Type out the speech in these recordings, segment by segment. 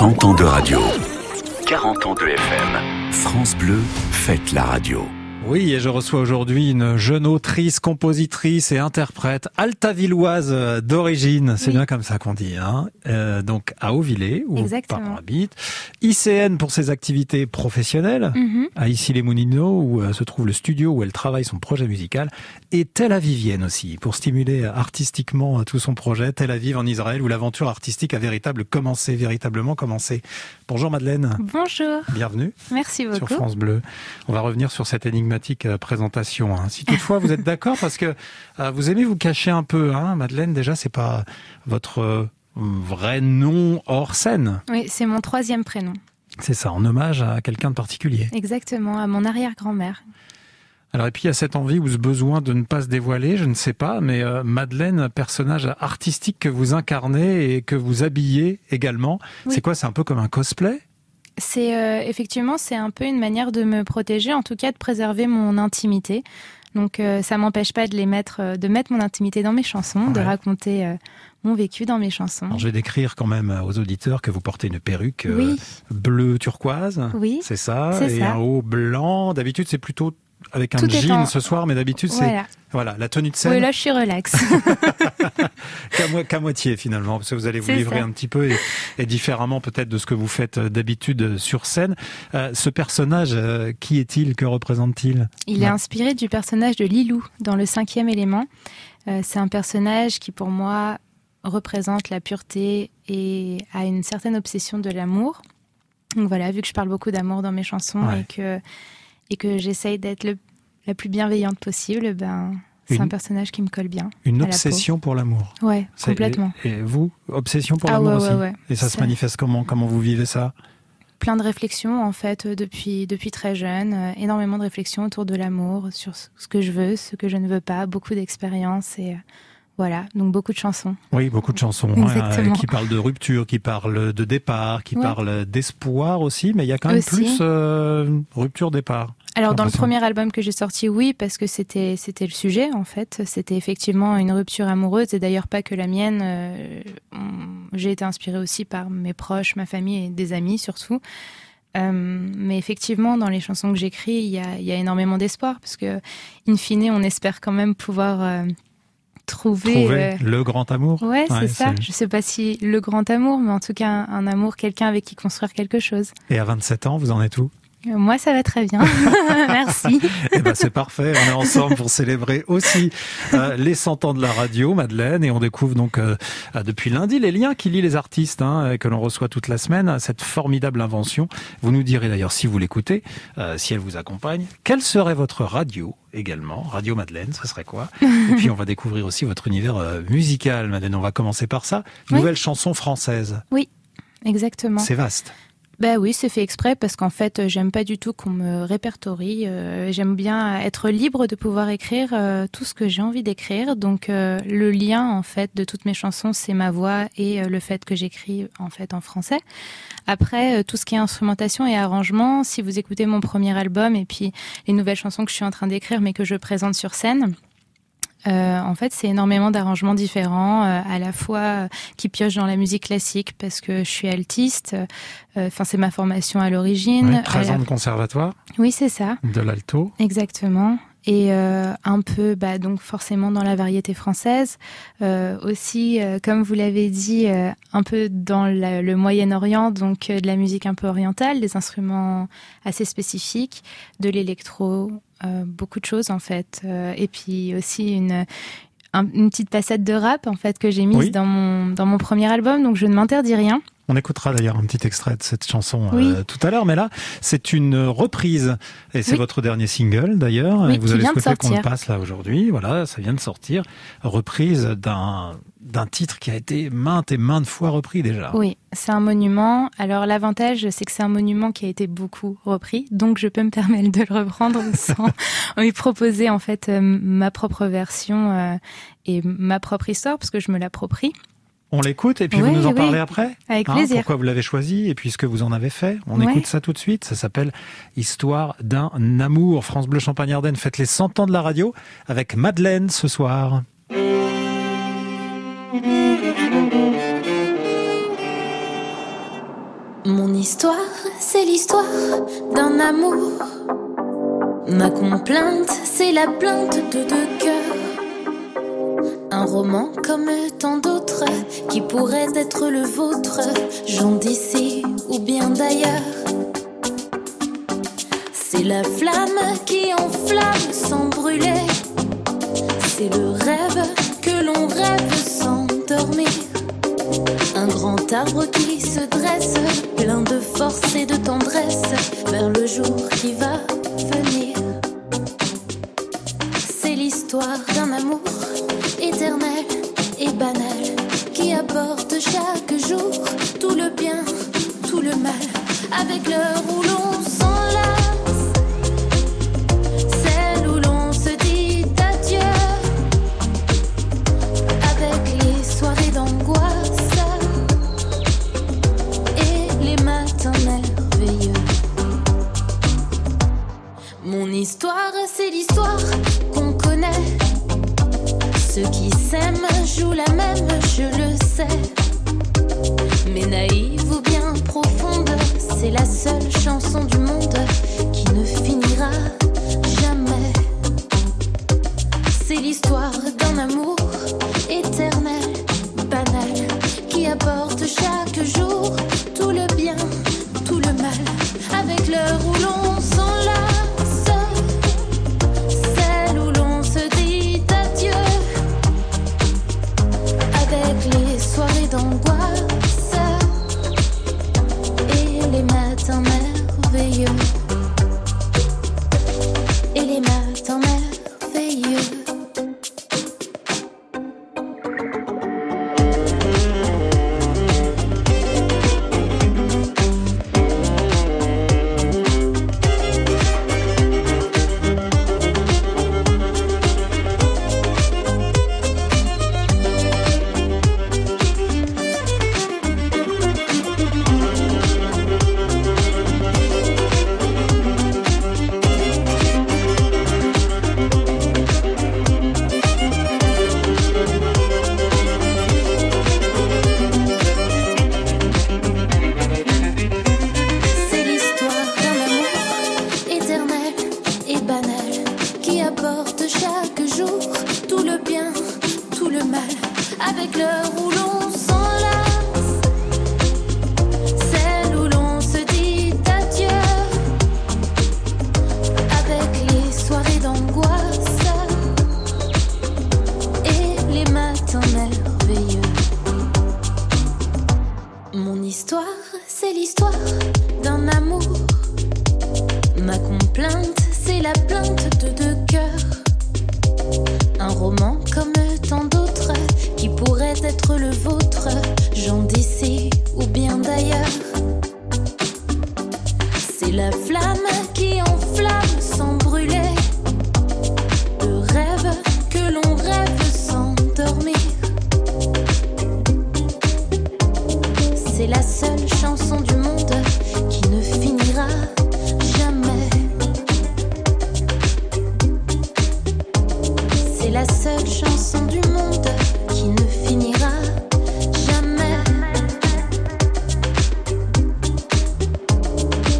100 ans de radio. 40 ans de FM. France Bleu, faites la radio. Oui, et je reçois aujourd'hui une jeune autrice, compositrice et interprète altavilloise d'origine. C'est bien comme ça qu'on dit, hein. Euh, donc à Auvillers, où parents habitent. ICN pour ses activités professionnelles, Mhm. à Issy-les-Moulineaux, où euh, se trouve le studio où elle travaille son projet musical. Et Tel Avivienne aussi, pour stimuler euh, artistiquement tout son projet. Tel Aviv en Israël, où l'aventure artistique a véritable commencé, véritablement commencé. Bonjour Madeleine, Bonjour, bienvenue merci sur beaucoup. France Bleu. On va revenir sur cette énigmatique euh, présentation. hein. Si toutefois vous êtes d'accord, parce que euh, vous aimez vous cacher un peu, hein, Madeleine. Déjà, c'est pas votre euh, vrai nom hors scène. Oui, c'est mon troisième prénom. C'est ça, en hommage à quelqu'un de particulier. Exactement, à mon arrière-grand-mère. Alors et puis il y a cette envie ou ce besoin de ne pas se dévoiler, je ne sais pas, mais euh, Madeleine, personnage artistique que vous incarnez et que vous habillez également, Oui. c'est quoi C'est un peu comme un cosplay? C'est euh, effectivement, c'est un peu une manière de me protéger, en tout cas de préserver mon intimité. Donc euh, ça m'empêche pas de les mettre, euh, de mettre mon intimité dans mes chansons, de raconter euh, mon vécu dans mes chansons. Alors je vais décrire quand même aux auditeurs que vous portez une perruque euh, Oui, bleu turquoise. oui, C'est ça, C'est et ça. un haut blanc. D'habitude, c'est plutôt avec un Tout jean en- ce soir, mais d'habitude, c'est voilà. voilà la tenue de scène Oui, là je suis relax. qu'à mo- qu'à moitié finalement, parce que vous allez vous livrer ça. un petit peu et, et différemment peut-être de ce que vous faites euh, d'habitude euh, sur scène. Euh, ce personnage, euh, qui est-il? Que représente-t-il? Il est Ouais. inspiré du personnage de Lilou dans le cinquième élément. Euh, c'est un personnage qui, pour moi, représente la pureté et a une certaine obsession de l'amour. Donc voilà, vu que je parle beaucoup d'amour dans mes chansons Ouais. et que, et que j'essaye d'être le- la plus bienveillante possible, ben, c'est Une- un personnage qui me colle bien. Une la obsession pour l'amour. Ouais, C'est- complètement. Et, et vous, obsession pour Ah l'amour ouais, aussi ouais, ouais. Et ça, se manifeste comment Comment vous vivez ça? Plein de réflexions, en fait, euh, depuis, depuis très jeune. euh, énormément de réflexions autour de l'amour, sur ce que je veux, ce que je ne veux pas. Beaucoup d'expériences et euh, voilà, donc beaucoup de chansons. Oui, beaucoup de chansons hein, qui parlent de rupture, qui parlent de départ, qui Ouais. parlent d'espoir aussi, mais il y a quand même Aussi. plus euh, rupture-départ. Alors dans le premier album que j'ai sorti, oui, parce que c'était c'était le sujet en fait. C'était effectivement une rupture amoureuse et d'ailleurs pas que la mienne. euh, j'ai été inspirée aussi par mes proches, ma famille et des amis surtout. Euh, mais effectivement, dans les chansons que j'écris, il y a, y a énormément d'espoir parce que, in fine, on espère quand même pouvoir euh, trouver. Trouver le grand amour. Ouais, c'est ça. Je sais pas si le grand amour, mais en tout cas un, un amour, quelqu'un avec qui construire quelque chose. Et à 27 ans, vous en êtes où? Moi, ça va très bien. Merci. Eh ben c'est parfait, on est ensemble pour célébrer aussi euh, les 100 ans de la radio, Madeleine, et on découvre donc euh, euh, depuis lundi les liens qui lient les artistes hein, que l'on reçoit toute la semaine, cette formidable invention. Vous nous direz d'ailleurs si vous l'écoutez, euh, si elle vous accompagne, quelle serait votre radio également, Radio Madeleine, ce serait quoi? Et puis on va découvrir aussi votre univers musical, Madeleine, on va commencer par ça. Oui. Nouvelle chanson française, Exactement. c'est vaste. Bah oui, c'est fait exprès parce qu'en fait, euh, j'aime pas du tout qu'on me répertorie. euh, j'aime bien être libre de pouvoir écrire euh, tout ce que j'ai envie d'écrire. Donc le lien en fait de toutes mes chansons, c'est ma voix et le fait que j'écris en fait en français. Après, tout ce qui est instrumentation et arrangement, si vous écoutez mon premier album et puis les nouvelles chansons que je suis en train d'écrire mais que je présente sur scène. Euh, en fait, c'est énormément d'arrangements différents, euh, à la fois euh, qui piochent dans la musique classique parce que je suis altiste. euh, Enfin, c'est ma formation à l'origine. Ouais, À 13 la- ans de conservatoire, Oui, c'est ça, de l'alto. exactement. Et euh, un peu, bah, donc forcément dans la variété française, Euh, aussi, euh, comme vous l'avez dit, euh, un peu dans la- le Moyen-Orient, donc euh, de la musique un peu orientale, des instruments assez spécifiques, de l'électro, euh, beaucoup de choses en fait. Euh, et puis aussi une un- une petite passette de rap en fait que j'ai mise Oui. dans mon dans mon premier album, donc je ne m'interdis rien. On écoutera d'ailleurs un petit extrait de cette chanson Oui. euh, tout à l'heure, mais là, c'est une reprise. Et c'est Oui. votre dernier single d'ailleurs. Oui, vous avez souhaité qu'on le passe là aujourd'hui. Voilà, ça vient de sortir. Reprise d'un d'un titre qui a été maintes et maintes fois repris déjà. Oui, c'est un monument. Alors l'avantage, c'est que c'est un monument qui a été beaucoup repris, donc je peux me permettre de le reprendre sans lui proposer en fait euh, ma propre version euh, et ma propre histoire, parce que je me l'approprie. On l'écoute et puis Oui, vous nous en oui. parlez après. Avec Hein, plaisir. pourquoi vous l'avez choisi et puis ce que vous en avez fait. On Ouais. écoute ça tout de suite. Ça s'appelle Histoire d'un amour. France Bleu Champagne Ardenne fête les 100 ans de la radio avec Madeleine ce soir. Mon histoire, c'est l'histoire d'un amour. Ma complainte, c'est la plainte de deux cœurs. Un roman comme tant d'autres qui pourrait être le vôtre, gens d'ici ou bien d'ailleurs. C'est la flamme qui enflamme sans brûler. C'est le rêve que l'on rêve sans dormir. Un grand arbre qui se dresse, plein de force et de tendresse, vers le jour qui va venir. C'est l'histoire d'un amour et banal qui apporte chaque jour tout le bien, tout le mal, avec l'heure où avec l'heure où l'on s'enlace, celle où l'on se dit adieu, avec les soirées d'angoisse et les matins merveilleux. Mon histoire, c'est l'histoire C'est la seule chanson du monde qui ne finira jamais. C'est la seule chanson du monde qui ne finira jamais.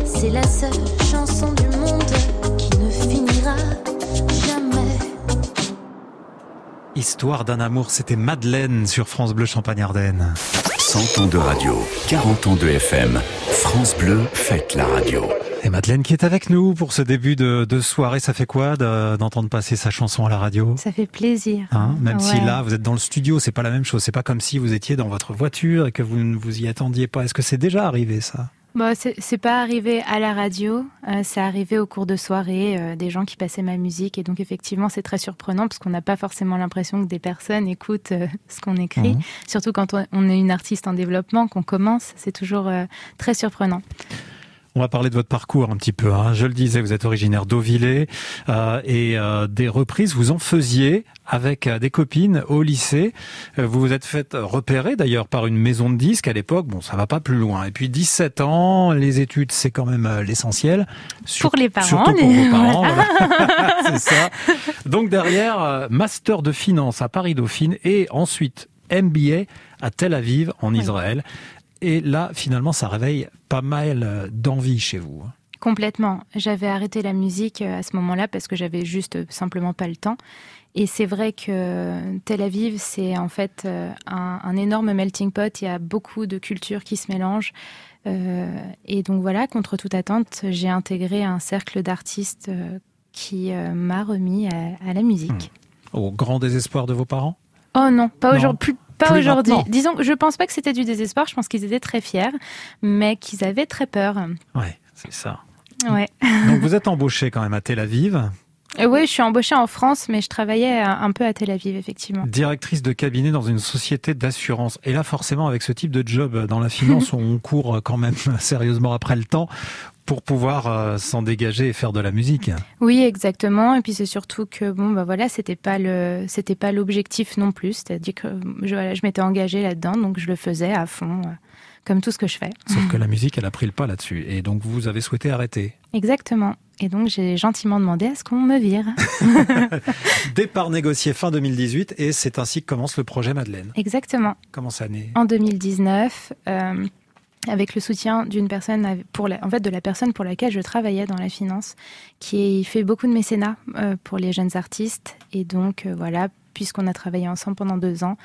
C'est la seule chanson du monde qui ne finira jamais. Histoire d'un amour, c'était Madeleine sur France Bleu Champagne-Ardenne. 100 ans de radio, 40 ans de FM. France Bleu fête la radio. Et Madeleine qui est avec nous pour ce début de, de soirée, ça fait quoi de- d'entendre passer sa chanson à la radio? Ça fait plaisir. Hein, même si là vous êtes dans le studio, c'est pas la même chose. C'est pas comme si vous étiez dans votre voiture et que vous ne vous y attendiez pas. Est-ce que c'est déjà arrivé ça? Bon, c'est c'est pas arrivé à la radio, euh, c'est arrivé au cours de soirée, euh, des gens qui passaient ma musique. Et donc, effectivement, c'est très surprenant parce qu'on n'a pas forcément l'impression que des personnes écoutent euh, ce qu'on écrit. Mhm. Surtout quand on, on est une artiste en développement, qu'on commence, c'est toujours très surprenant. On va parler de votre parcours un petit peu. Hein. Je le disais, vous êtes originaire d'Auvillé euh, et euh, des reprises, vous en faisiez avec euh, des copines au lycée. Euh, vous vous êtes fait repérer d'ailleurs par une maison de disques à l'époque. Bon, ça va pas plus loin. Et puis 17 ans, les études, c'est quand même euh, l'essentiel. Sur- Pour les parents, Surtout pour les- vos parents. voilà. c'est ça. Donc derrière, euh, master de finance à Paris Dauphine et ensuite MBA à Tel Aviv en Israël. Et là, finalement, ça réveille pas mal d'envie chez vous. Complètement. J'avais arrêté la musique à ce moment-là parce que j'avais juste simplement pas le temps. Et c'est vrai que Tel Aviv, c'est en fait un, un, énorme melting pot. Il y a beaucoup de cultures qui se mélangent. Euh, et donc voilà, contre toute attente, j'ai intégré un cercle d'artistes euh, qui euh, m'a remis à, la musique. Hmm. Au grand désespoir de vos parents? Oh non, pas aujourd'hui. Pas aujourd'hui. Disons je pense pas que c'était du désespoir. Je pense qu'ils étaient très fiers, mais qu'ils avaient très peur. Ouais, c'est ça. Ouais. Donc vous êtes embauché quand même à Tel Aviv. Euh, oui, je suis embauchée en France, mais je travaillais un peu à Tel Aviv, effectivement. Directrice de cabinet dans une société d'assurance. Et là, forcément, avec ce type de job dans la finance, on court quand même sérieusement après le temps pour pouvoir euh, s'en dégager et faire de la musique. Oui, exactement. Et puis c'est surtout que bon, bah voilà, c'était pas le, c'était pas l'objectif non plus. C'est-à-dire que je, voilà, je m'étais engagée là-dedans, donc je le faisais à fond. Euh, comme tout ce que je fais. Sauf que la musique, elle a pris le pas là-dessus. Et donc, vous avez souhaité arrêter. Exactement. Et donc, j'ai gentiment demandé à ce qu'on me vire. Départ négocié fin 2018 et c'est ainsi que commence le projet Madeleine. Exactement. Comment ça naît? En 2019. Euh, avec le soutien d'une personne, pour en fait, de la personne pour laquelle je travaillais dans la finance, qui fait beaucoup de mécénat euh, pour les jeunes artistes. Et donc, euh, voilà, puisqu'on a travaillé ensemble pendant deux ans.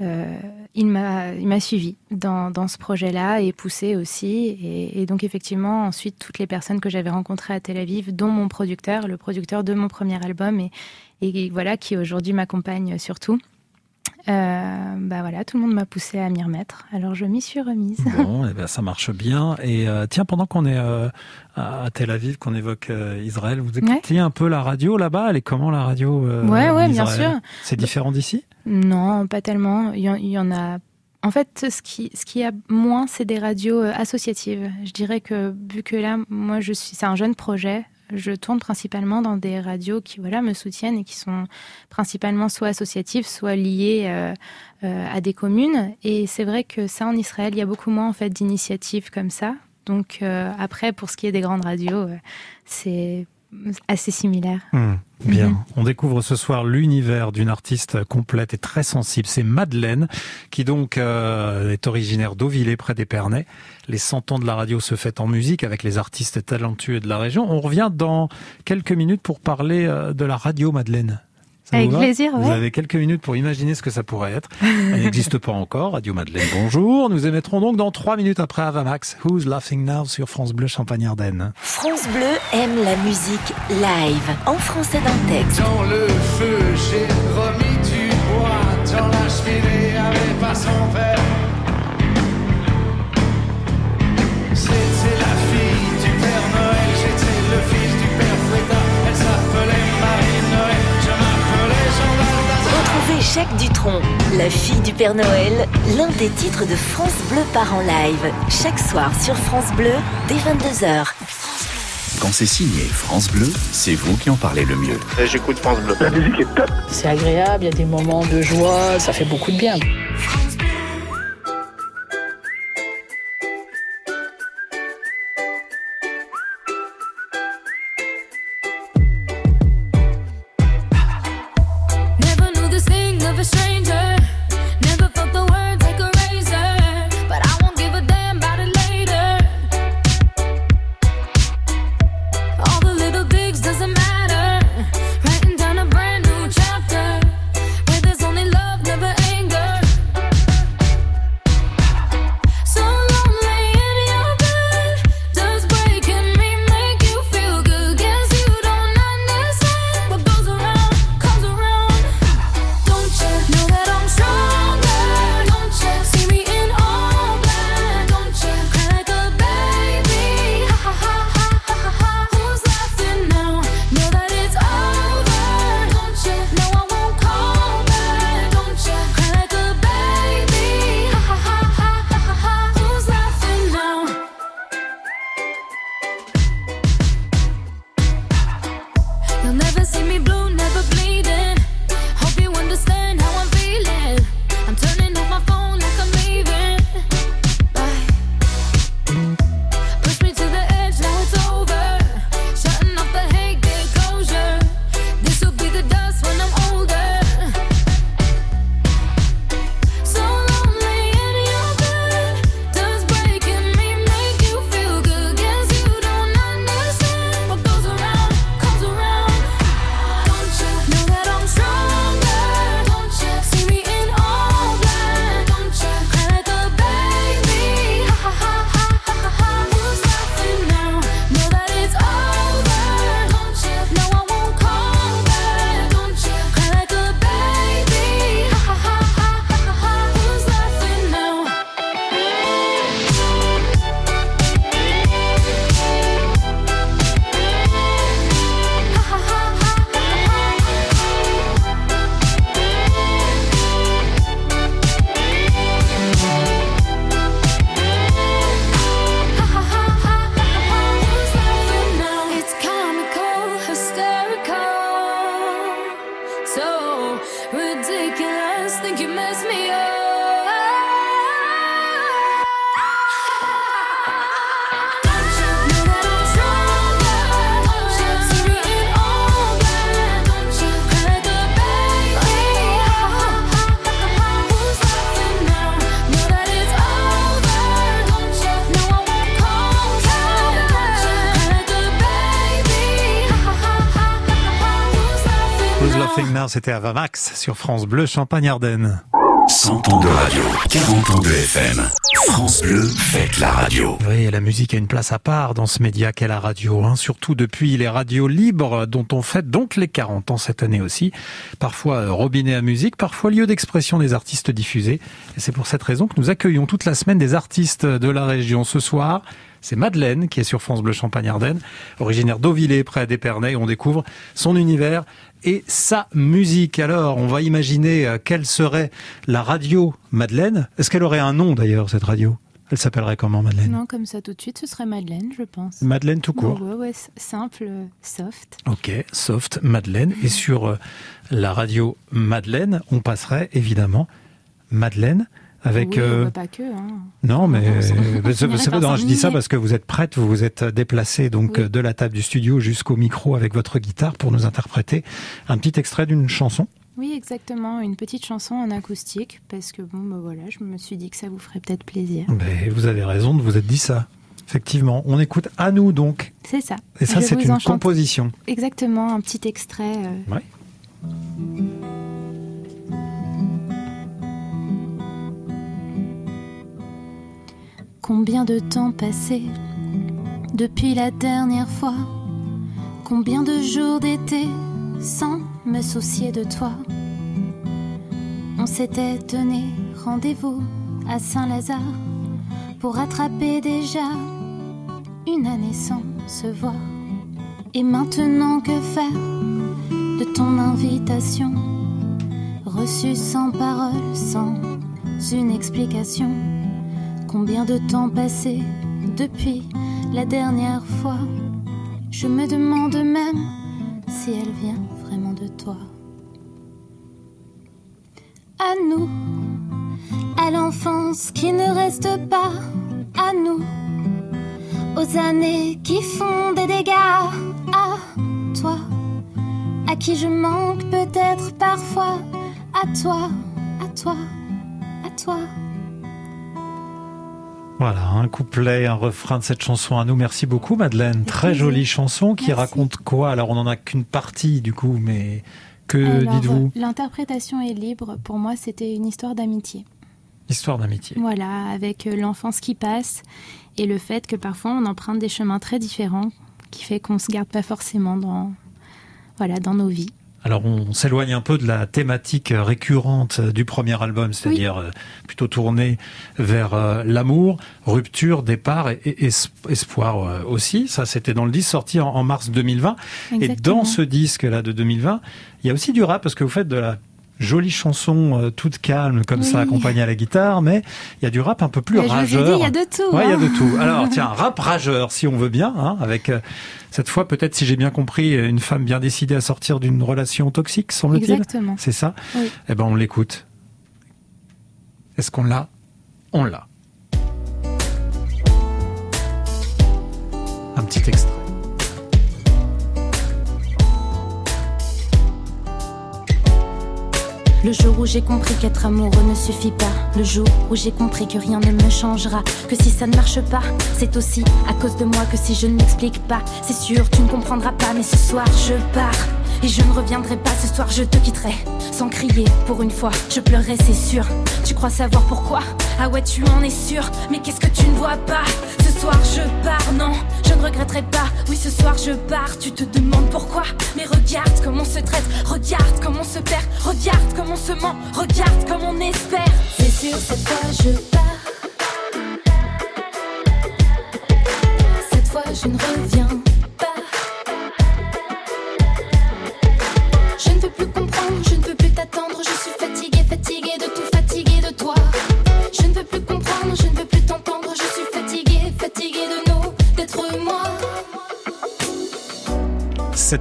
Euh, il m'a suivi dans, ce projet-là et poussé aussi. Et, donc effectivement, ensuite, toutes les personnes que j'avais rencontrées à Tel Aviv, dont mon producteur, le producteur de mon premier album, et, et voilà, qui aujourd'hui m'accompagne surtout. Euh, bah voilà, tout le monde m'a poussé à m'y remettre. Alors je m'y suis remise. Bon, et eh ben ça marche bien. Et euh, tiens, pendant qu'on est euh, à Tel Aviv, qu'on évoque Israël, vous écoutez un peu la radio là-bas? Elle est comment la radio Ouais, ouais, bien sûr. C'est différent d'ici? Non, pas tellement. Il y, en a. En fait, ce qui, ce qui a moins, c'est des radios associatives. Je dirais que vu que là, moi, je suis, c'est un jeune projet je tourne principalement dans des radios qui voilà me soutiennent et qui sont principalement soit associatives, soit liées euh, euh, à des communes. Et c'est vrai que ça en Israël, il y a beaucoup moins en fait d'initiatives comme ça. Donc euh, après, pour ce qui est des grandes radios, c'est assez similaire. Hmm, bien. Mhm. On découvre ce soir l'univers d'une artiste complète et très sensible. C'est Madeleine, qui donc euh, est originaire d'Auvillé, près d'Épernay. Les 100 ans de la radio se fêtent en musique avec les artistes talentueux de la région. On revient dans quelques minutes pour parler euh, de la radio Madeleine. Avec plaisir, Vous avez quelques minutes pour imaginer ce que ça pourrait être. Elle n'existe pas encore. Radio Madeleine, bonjour. Nous émettrons donc dans trois minutes après Avamax. Who's Laughing Now sur France Bleu Champagne-Ardenne. France Bleu aime la musique live, en français d'un texte. Dans le feu, j'ai remis du bois. Dans la cheminée, avait pas son verre. Jacques Dutronc, La fille du Père Noël, l'un des titres de France Bleu part en live. Chaque soir sur France Bleu, dès 22h. Quand c'est signé France Bleu, c'est vous qui en parlez le mieux. J'écoute France Bleu. La musique est top. C'est agréable, il y a des moments de joie, ça fait beaucoup de bien. C'était Avamax sur France Bleu Champagne-Ardenne. 100 ans de radio, 40 ans de FM. France Bleu, faites la radio. Oui, la musique a une place à part dans ce média qu'est la radio, hein, surtout depuis les radios libres dont on fête donc les 40 ans cette année aussi. Parfois euh, robinet à musique, parfois lieu d'expression des artistes diffusés. Et c'est pour cette raison que nous accueillons toute la semaine des artistes de la région ce soir. C'est Madeleine qui est sur France Bleu Champagne-Ardenne, originaire d'Auvillers près d'Épernay. On découvre son univers et sa musique. Alors, on va imaginer euh, quelle serait la radio Madeleine. Est-ce qu'elle aurait un nom d'ailleurs, cette radio? Elle s'appellerait comment, Madeleine? Non, comme ça tout de suite, ce serait Madeleine, je pense. Madeleine tout court. Ouais, ouais, simple, euh, soft. Ok, soft, Madeleine. Et sur euh, la radio Madeleine, on passerait évidemment Madeleine avec oui, euh... pas que. Hein. Non, mais je dis ça parce que vous êtes prête, vous vous êtes déplacée donc oui. de la table du studio jusqu'au micro avec votre guitare pour nous interpréter un petit extrait d'une chanson. Oui, exactement, une petite chanson en acoustique parce que bon, ben voilà, je me suis dit que ça vous ferait peut-être plaisir. Mais vous avez raison de vous être dit ça. Effectivement, on écoute à nous donc. C'est ça. Et ça, c'est une composition. Exactement, un petit extrait. Euh... Oui. Combien de temps passé depuis la dernière fois? Combien de jours d'été sans me soucier de toi? On s'était donné rendez-vous à Saint-Lazare pour attraper déjà une année sans se voir. Et maintenant que faire de ton invitation? Reçue sans parole, sans une explication Combien de temps passé depuis la dernière fois Je me demande même si elle vient vraiment de toi. À nous, à l'enfance qui ne reste pas, à nous, aux années qui font des dégâts, à toi, à qui je manque peut-être parfois, à toi, à toi, à toi. Voilà, un couplet, un refrain de cette chanson à nous. Merci beaucoup, Madeleine. Très jolie chanson qui Merci. raconte quoi? Alors, on n'en a qu'une partie, du coup, mais que dites-vous? L'interprétation est libre. Pour moi, c'était une histoire d'amitié. Histoire d'amitié. Voilà, avec l'enfance qui passe et le fait que parfois on emprunte des chemins très différents qui fait qu'on se garde pas forcément dans, voilà, dans nos vies. Alors on s'éloigne un peu de la thématique récurrente du premier album, c'est-à-dire oui. plutôt tourné vers euh, l'amour, rupture, départ et, espoir euh, aussi. Ça, c'était dans le disque sorti en, en mars 2020. Exactement. Et dans ce disque-là de 2020, il y a aussi du rap parce que vous faites de la jolie chanson euh, toute calme comme oui. ça accompagnée à la guitare mais il y a du rap un peu plus Mais rageur. Il y a de tout. Ouais, il hein. y a de tout. Alors tiens, rap rageur si on veut bien hein, avec euh, cette fois peut-être si j'ai bien compris une femme bien décidée à sortir d'une relation toxique semble-t-il. Exactement. C'est ça oui. Eh ben on l'écoute. Est-ce qu'on l'a? On l'a. Un petit extrait. Le jour où j'ai compris qu'être amoureux ne suffit pas. Le jour où j'ai compris que rien ne me changera. Que si ça ne marche pas, c'est aussi à cause de moi que si je ne m'explique pas. C'est sûr, tu ne comprendras pas, mais ce soir je pars. Et je ne reviendrai pas ce soir, je te quitterai. Sans crier, pour une fois, je pleurerai, c'est sûr. Tu crois savoir pourquoi? Ah ouais, tu en es sûr. Mais qu'est-ce que tu ne vois pas? Ce soir je pars, non, je ne regretterai pas. Oui, ce soir je pars, tu te demandes pourquoi? Regarde comment on se perd, regarde comment on se ment, regarde comme on espère. C'est sûr, cette fois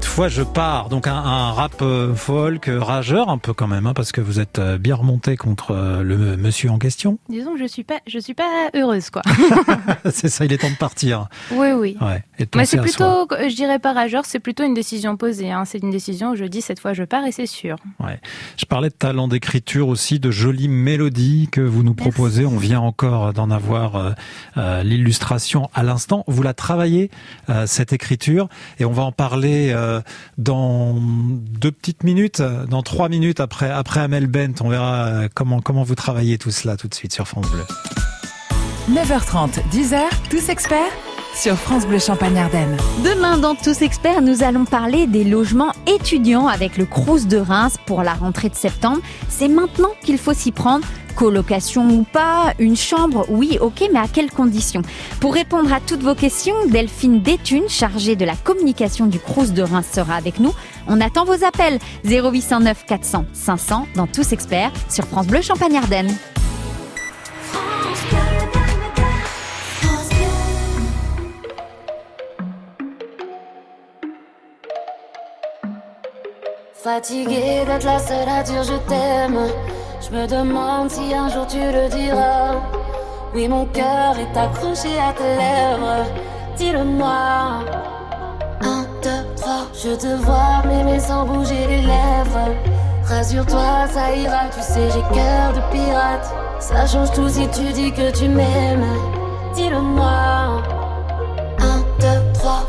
Cette fois, je pars. Donc un, un rap euh, folk, euh, rageur un peu quand même, hein, parce que vous êtes euh, bien remonté contre le monsieur en question. Disons que je suis pas, je suis pas heureuse quoi. c'est ça, il est temps de partir. Oui, oui. Ouais, et de Mais c'est plutôt, soi. je dirais pas rageur, c'est plutôt une décision posée. Hein. C'est une décision où je dis cette fois je pars et c'est sûr. Ouais. Je parlais de talent d'écriture aussi, de jolies mélodies que vous nous proposez. Merci. On vient encore d'en avoir euh, euh, l'illustration à l'instant. Vous la travaillez, euh, cette écriture, et on va en parler dans deux petites minutes, dans trois minutes après, après Amel Bent. On verra euh, comment, comment vous travaillez tout cela tout de suite sur France Bleu. 9h30, 10h, tous experts sur France Bleu Champagne Ardenne. Demain, dans Tous Experts, nous allons parler des logements étudiants avec le Crous de Reims pour la rentrée de septembre. C'est maintenant qu'il faut s'y prendre. Colocation ou pas, une chambre, oui, ok, mais à quelles conditions? Pour répondre à toutes vos questions, Delphine Détune, chargée de la communication du Crous de Reims, sera avec nous. On attend vos appels 0809 400 500 dans Tous Experts sur France Bleu Champagne Ardenne. Fatigué d'être la seule à dire je t'aime. Je me demande si un jour tu le diras. Oui, mon cœur est accroché à tes lèvres. Dis-le-moi. Un, deux, trois. Je te vois m'aimer sans bouger les lèvres. Rassure-toi, ça ira. Tu sais, j'ai cœur de pirate. Ça change tout si tu dis que tu m'aimes. Dis-le-moi.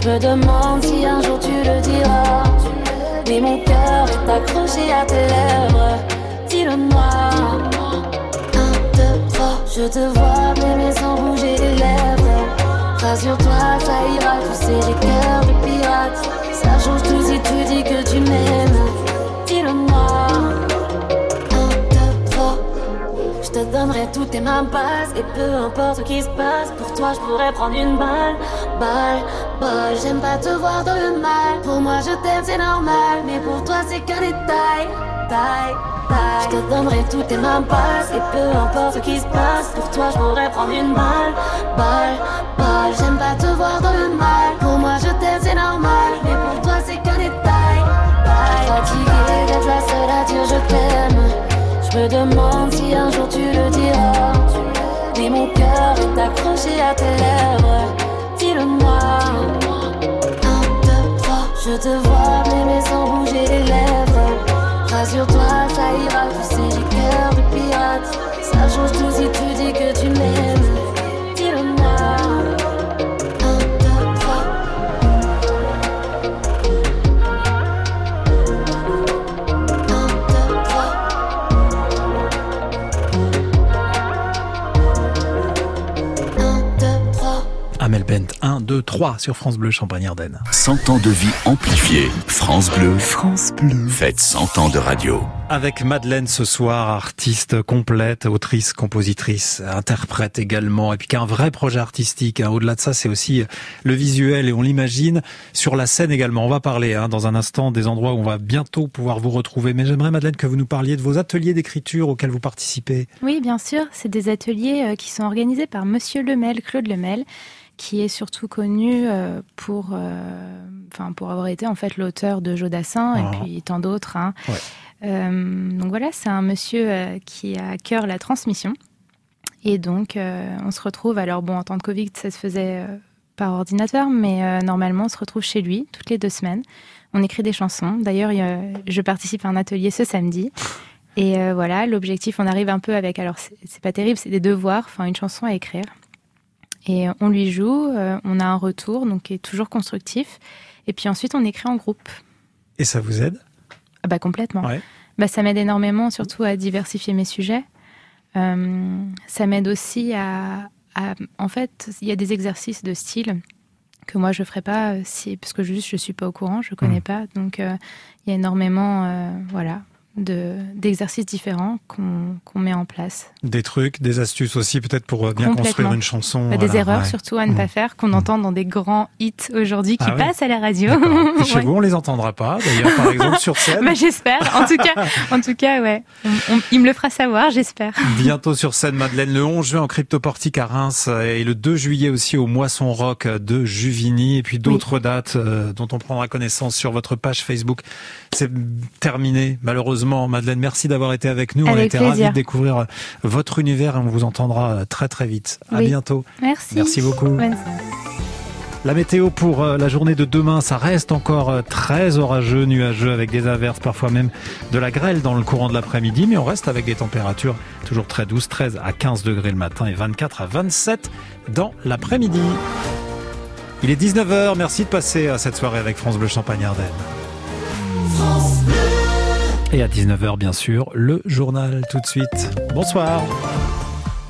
Je me demande si un jour tu le diras. Mais mon cœur est accroché à tes lèvres. Dis-le-moi. Un, deux, trois. Je te vois m'aimer sans bouger les lèvres. Rassure-toi, ça ira. Tu sais, j'ai cœur de pirate. Ça change tout si tu dis que tu m'aimes. Dis-le-moi. Un, deux, trois. Je te donnerai toutes tes mains passes Et peu importe ce qui se passe Pour toi je pourrais prendre une balle Balle, balle J'aime pas te voir dans le mal. Pour moi je t'aime c'est normal. Mais pour toi c'est qu'un détail. Taille, taille. Je te donnerai toutes tes mains passes Et peu importe ce qui se passe Pour toi je pourrais prendre une balle. Balle, balle J'aime pas te voir dans le mal. Pour moi je t'aime c'est normal. Mais pour toi c'est qu'un détail. Taille. Fatigué d'être la seule à dire je t'aime. Je me demande si un jour tu le diras. Mais mon cœur est accroché à tes lèvres. Je te vois m'aimer sans bouger les lèvres. Rassure-toi, ça ira. Tu sais, j'ai cœur de pirate. Ça change tout si tu dis que 3 sur France Bleu Champagne-Ardenne. 100 ans de vie amplifiée. France Bleu. France Bleu. Faites 100 ans de radio. Avec Madeleine ce soir, artiste complète, autrice, compositrice, interprète également, et puis qui a un vrai projet artistique. hein. Au-delà de ça, c'est aussi le visuel et on l'imagine sur la scène également. On va parler hein, dans un instant des endroits où on va bientôt pouvoir vous retrouver. Mais j'aimerais Madeleine que vous nous parliez de vos ateliers d'écriture auxquels vous participez. Oui, bien sûr, c'est des ateliers euh, qui sont organisés par Monsieur Lemel, Claude Lemel, qui est surtout connu euh, pour, euh, enfin, pour avoir été en fait l'auteur de Jodassin Ah. et puis tant d'autres. hein. Ouais. Euh, donc voilà, c'est un monsieur euh, qui a à cœur la transmission. Et donc, euh, on se retrouve. Alors bon, en temps de Covid, ça se faisait par ordinateur, mais normalement, on se retrouve chez lui toutes les deux semaines. On écrit des chansons. D'ailleurs, je participe à un atelier ce samedi. Et voilà, l'objectif, on arrive un peu avec. Alors, c'est pas terrible, c'est des devoirs, enfin une chanson à écrire. Et euh, on lui joue, euh, on a un retour, donc qui est toujours constructif. Et puis ensuite, on écrit en groupe. Et ça vous aide? Ah bah complètement. Ouais. Bah, ça m'aide énormément, surtout à diversifier mes sujets. Euh, ça m'aide aussi à, à- En fait, il y a des exercices de style que moi je ferais pas si parce que juste je suis pas au courant, je connais Mhm. pas. Donc euh, il y a énormément, euh, voilà, de d'exercices différents qu'on qu'on met en place. Des trucs, des astuces aussi peut-être pour euh, bien construire une chanson. Bah, des erreurs surtout à ne pas mmh. faire qu'on mmh. entend dans des grands hits aujourd'hui qui ah passent à la radio. Chez vous on les entendra pas d'ailleurs par exemple sur scène. bah, j'espère. En tout cas, en tout cas ouais. il me le fera savoir, j'espère. Bientôt sur scène Madeleine le 11 juin en Cryptoportique à Reims et le 2 juillet aussi au Moisson Rock de Juvigny et puis d'autres dates euh, dont on prendra connaissance sur votre page Facebook. C'est terminé malheureusement. Madeleine, merci d'avoir été avec nous. on a été ravis de découvrir votre univers et on vous entendra très très vite. À bientôt. Merci. Merci beaucoup. La météo pour euh, la journée de demain, ça reste encore euh, très orageux, nuageux, avec des averses, parfois même de la grêle dans le courant de l'après-midi, mais on reste avec des températures toujours très douces, 13 à 15 degrés le matin et 24 à 27 dans l'après-midi. Il est 19h, merci de passer à cette soirée avec France Bleu Champagne Ardenne. Et à 19h bien sûr, le journal tout de suite. Bonsoir.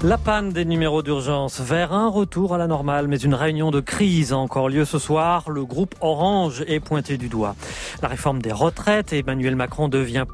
La panne des numéros d'urgence vers un retour à la normale, mais une réunion de crise a encore lieu ce soir. Le groupe Orange est pointé du doigt. La réforme des retraites, Emmanuel Macron devient